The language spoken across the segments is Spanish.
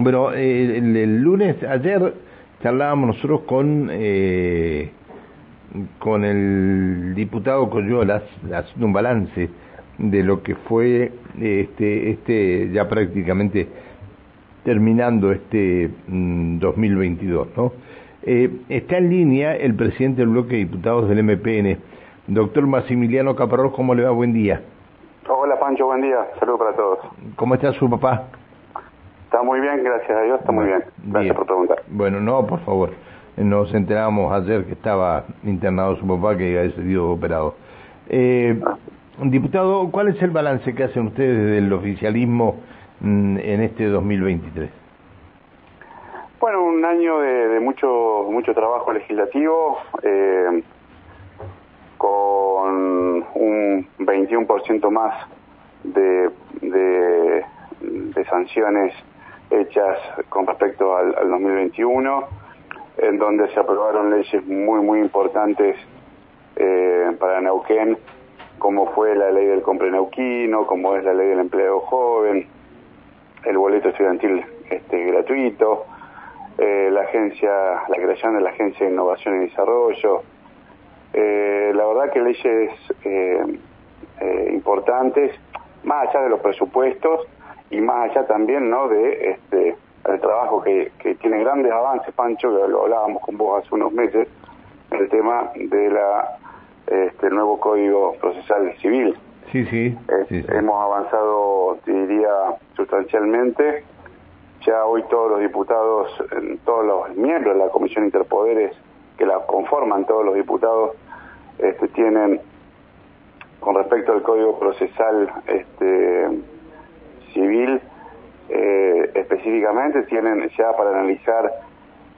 Bueno, eh, el, lunes, ayer charlábamos nosotros con eh, con el diputado Coyolas haciendo un balance de lo que fue este este ya prácticamente terminando este 2022, mm, ¿no? Eh, está en línea el presidente del bloque de diputados del MPN, doctor Maximiliano Caparrós, ¿cómo le va? Buen día. Hola Pancho, buen día, saludos para todos. ¿Cómo está su papá? Está muy bien, gracias a Dios, está muy bien. Gracias por preguntar. Bueno, no, por favor. Nos enteramos ayer que estaba internado su papá, que había sido operado. Eh, diputado, ¿cuál es el balance que hacen ustedes del oficialismo mm, en este 2023? Bueno, un año de, mucho mucho trabajo legislativo, eh, con un 21% más de, de, sanciones hechas con respecto al, 2021, en donde se aprobaron leyes muy, muy importantes eh, para Neuquén, como fue la ley del compre neuquino, como es la ley del empleo joven, el boleto estudiantil este, gratuito, eh, la agencia, la creación de la Agencia de Innovación y Desarrollo. Eh, la verdad que leyes importantes, más allá de los presupuestos y más allá también no de este el trabajo que, que tiene grandes avances, Pancho, que lo hablábamos con vos hace unos meses, el tema de la este nuevo Código Procesal Civil. Sí, sí. Hemos avanzado, diría, sustancialmente ya hoy todos los diputados, todos los miembros de la Comisión Interpoderes que la conforman, todos los diputados, este, tienen, con respecto al Código Procesal este, Civil, eh, específicamente, tienen ya para analizar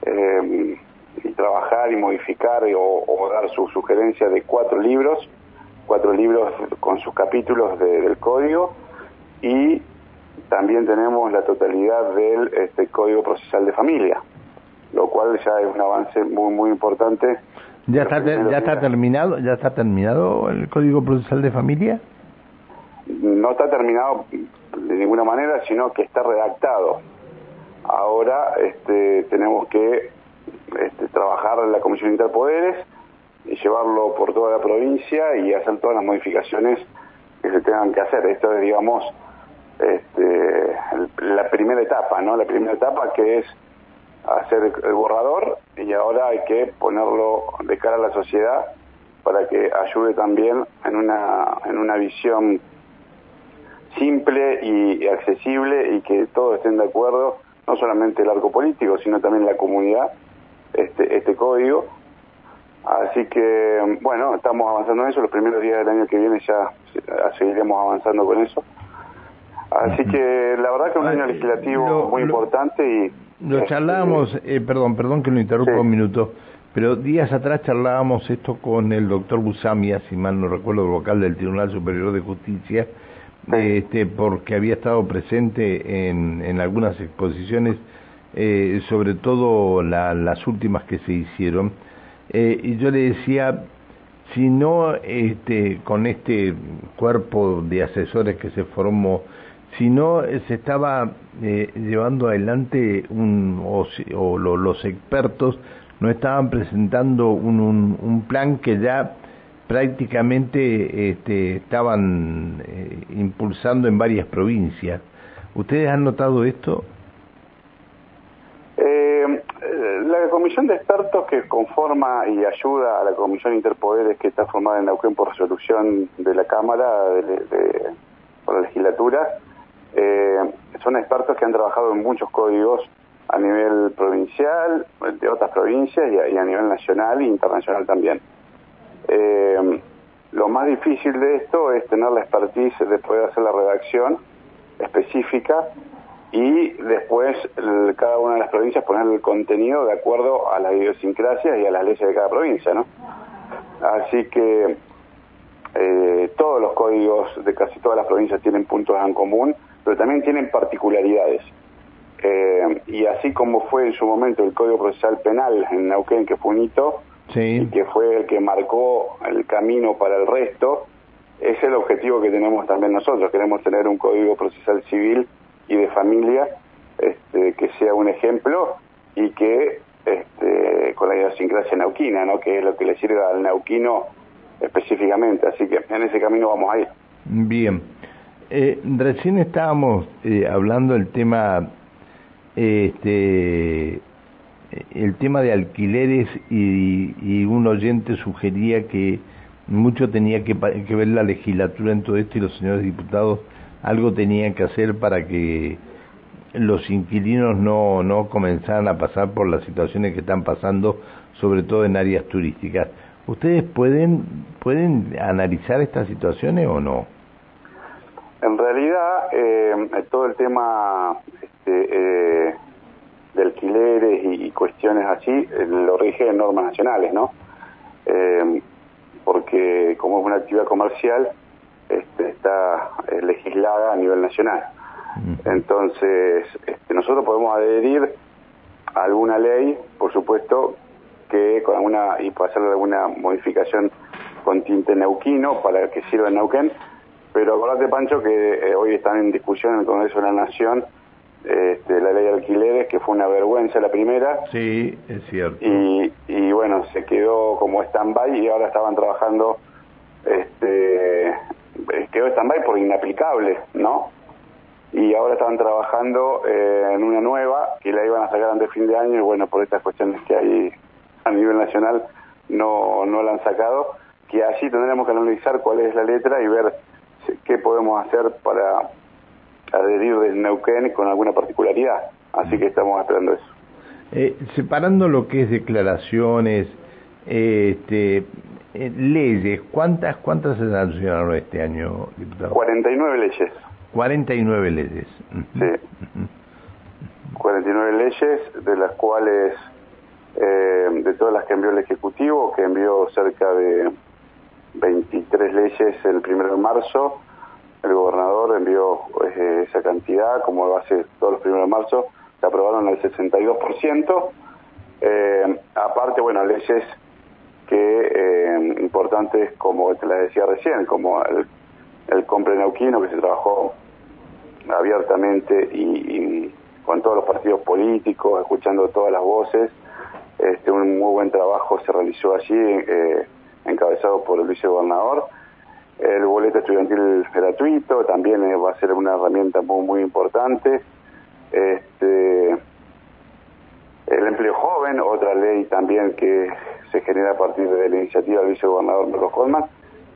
eh, y trabajar y modificar o, dar su sugerencia de cuatro libros, cuatro libros con sus capítulos del código y también tenemos la totalidad del este, Código Procesal de Familia, lo cual ya es un avance muy muy importante. ¿Ya está, ya está terminado ya está terminado el Código Procesal de Familia? No está terminado de ninguna manera, sino que está redactado. Ahora este, tenemos que este, trabajar en la Comisión Interpoderes y llevarlo por toda la provincia y hacer todas las modificaciones que se tengan que hacer. Esto es, digamos, este, la primera etapa, ¿no? La primera etapa que es hacer el borrador y ahora hay que ponerlo de cara a la sociedad para que ayude también en una, en una visión simple y, accesible y que todos estén de acuerdo, no solamente el arco político, sino también la comunidad, este, este código. Así que, bueno, estamos avanzando en eso. Los primeros días del año que viene ya seguiremos avanzando con eso. Así que la verdad que es un año legislativo muy importante y... Lo este, charlábamos, eh, perdón, perdón que lo interrumpa un minuto, pero días atrás charlábamos esto con el doctor Busamia, si mal no recuerdo, el vocal del Tribunal Superior de Justicia, este, porque había estado presente en, en algunas exposiciones, eh, sobre todo las últimas que se hicieron, eh, y yo le decía, si no este, con este cuerpo de asesores que se formó, si no se estaba eh, llevando adelante un, o, los expertos no estaban presentando un, un, plan que ya prácticamente este, estaban eh, impulsando en varias provincias. ¿Ustedes han notado esto? la comisión de expertos que conforma y ayuda a la comisión interpoderes que está formada en Neuquén por resolución de la Cámara, de, por la legislatura, eh, son expertos que han trabajado en muchos códigos a nivel provincial, de otras provincias y a, nivel nacional e internacional también. Eh, lo más difícil de esto es tener la expertise después de hacer la redacción específica y después cada una de las provincias poner el contenido de acuerdo a las idiosincrasias y a las leyes de cada provincia, ¿no? Así que eh, todos los códigos de casi todas las provincias tienen puntos en común pero también tienen particularidades. Eh, y así como fue en su momento el Código Procesal Penal en Neuquén, que fue un hito, y que fue el que marcó el camino para el resto, es el objetivo que tenemos también nosotros. Queremos tener un Código Procesal Civil y de familia este, que sea un ejemplo y que este, con la idiosincrasia nauquina, ¿no? que es lo que le sirve al nauquino específicamente. Así que en ese camino vamos a ir. Bien. Eh, recién estábamos eh, hablando del tema, este, el tema de alquileres y, un oyente sugería que mucho tenía que, que, ver la legislatura en todo esto y los señores diputados algo tenían que hacer para que los inquilinos no, no comenzaran a pasar por las situaciones que están pasando, sobre todo en áreas turísticas. ¿Ustedes pueden, pueden analizar estas situaciones o no? En realidad, eh, todo el tema este, eh, de alquileres y, cuestiones así eh, lo rigen normas nacionales, ¿no? porque como es una actividad comercial, este, está legislada a nivel nacional. Entonces, este, nosotros podemos adherir a alguna ley, por supuesto, que con alguna, y para hacerle alguna modificación con tinte neuquino para que sirva en Neuquén, pero acordate, Pancho, que eh, hoy están en discusión en el Congreso de la Nación este, la ley de alquileres, que fue una vergüenza la primera. Sí, es cierto. Y, y bueno, se quedó como stand-by y ahora estaban trabajando, este, quedó stand-by por inaplicable, ¿no? Y ahora estaban trabajando eh, en una nueva que la iban a sacar antes de fin de año y bueno, por estas cuestiones que hay a nivel nacional no, no la han sacado, que así tendremos que analizar cuál es la letra y ver qué podemos hacer para adherir del Neuquén con alguna particularidad. Así que estamos esperando eso. Eh, separando lo que es declaraciones, este, eh, leyes, ¿cuántas cuántas se sancionaron este año, diputado? 49 leyes. 49 leyes. Sí. 49 leyes, de las cuales, eh, de todas las que envió el Ejecutivo, que envió cerca de 23 leyes el 1 de marzo. Envió eh, esa cantidad, como hace todos los 1 de marzo, se aprobaron el 62%. Eh, aparte, bueno, leyes que eh, importantes, como te la decía recién, como el, el compre neuquino, que se trabajó abiertamente y, con todos los partidos políticos, escuchando todas las voces. Este, un muy buen trabajo se realizó allí. Eh, encabezado por el vicegobernador. El boleto estudiantil gratuito también va a ser una herramienta muy, muy importante. Este, el empleo joven, otra ley también que se genera a partir de la iniciativa del vicegobernador Carlos Colman,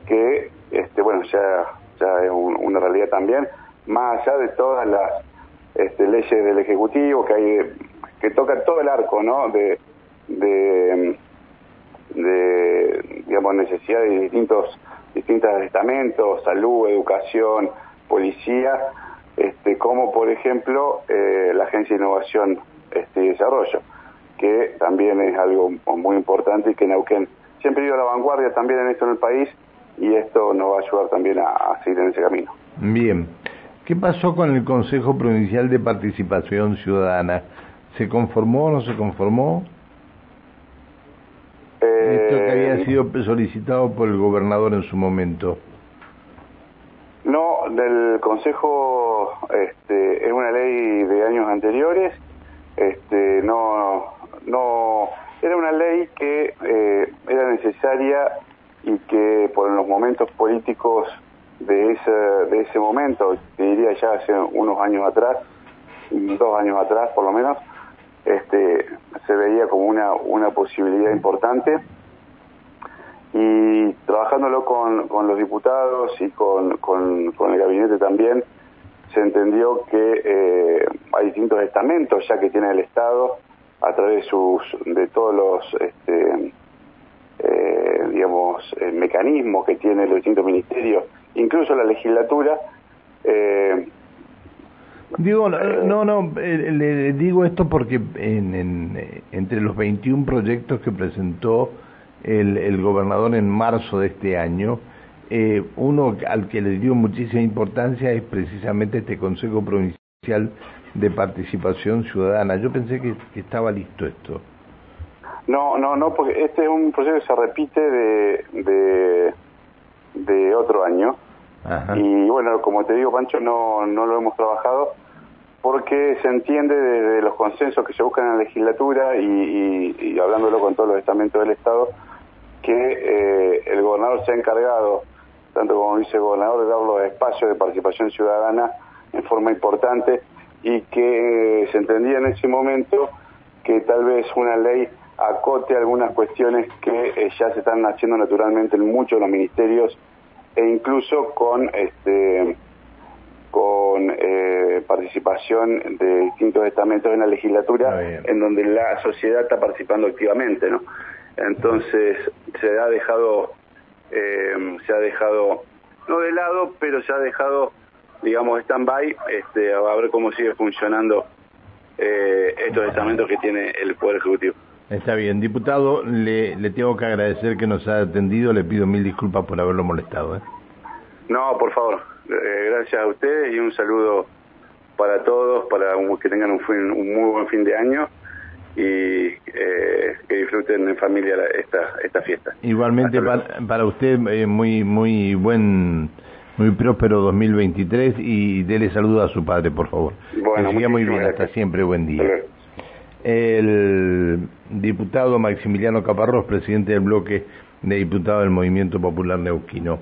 que este, bueno ya, ya es una realidad también, más allá de todas las este, leyes del Ejecutivo que hay que toca todo el arco ¿no? de, de de digamos necesidades de distintos distintos estamentos, salud, educación, policía, este, como por ejemplo eh, la Agencia de Innovación este, y Desarrollo, que también es algo muy importante y que Neuquén siempre ha ido a la vanguardia también en esto en el país y esto nos va a ayudar también a, a seguir en ese camino. Bien, ¿qué pasó con el Consejo Provincial de Participación Ciudadana? ¿Se conformó o no se conformó? Esto que había eh, sido solicitado por el gobernador en su momento. No, del Consejo este, es una ley de años anteriores. Este, no, no, era una ley que eh, era necesaria y que por los momentos políticos de ese, de ese momento, te diría ya hace unos años atrás, dos años atrás por lo menos, este, se veía como una, una posibilidad importante. Y trabajándolo con, con los diputados y con, con, el gabinete también, se entendió que eh, hay distintos estamentos ya que tiene el Estado a través de, sus, de todos los este, eh, digamos, eh, mecanismos que tienen los distintos ministerios, incluso la legislatura, Digo, no, no, eh, le digo esto porque en, en, entre los 21 proyectos que presentó el, el gobernador en marzo de este año, eh, uno al que le dio muchísima importancia es precisamente este Consejo Provincial de Participación Ciudadana. Yo pensé que, estaba listo esto. No, no, no, porque este es un proyecto que se repite de, de, de otro año. Y bueno, como te digo, Pancho, no, no lo hemos trabajado porque se entiende desde los consensos que se buscan en la legislatura y, hablándolo con todos los estamentos del Estado, que eh, el gobernador se ha encargado, tanto como dice el gobernador, de dar los espacios de participación ciudadana en forma importante y que se entendía en ese momento que tal vez una ley acote algunas cuestiones que eh, ya se están haciendo naturalmente en muchos de los ministerios e incluso con este con eh, participación de distintos estamentos en la legislatura en donde la sociedad está participando activamente no entonces se ha dejado eh, se ha dejado no de lado pero se ha dejado digamos stand by este a ver cómo sigue funcionando estos estamentos que tiene el poder ejecutivo. Está bien, diputado, le, le tengo que agradecer que nos ha atendido, le pido mil disculpas por haberlo molestado. ¿eh? No, por favor, eh, gracias a ustedes y un saludo para todos, para que tengan un, un muy buen fin de año y eh, que disfruten en familia esta, esta fiesta. Igualmente para, para, usted, muy, muy buen, muy próspero 2023 y dele saludo a su padre, por favor. Bueno, muy bien, hasta siempre, buen día el diputado Maximiliano Caparrós, presidente del bloque de diputados del Movimiento Popular Neuquino.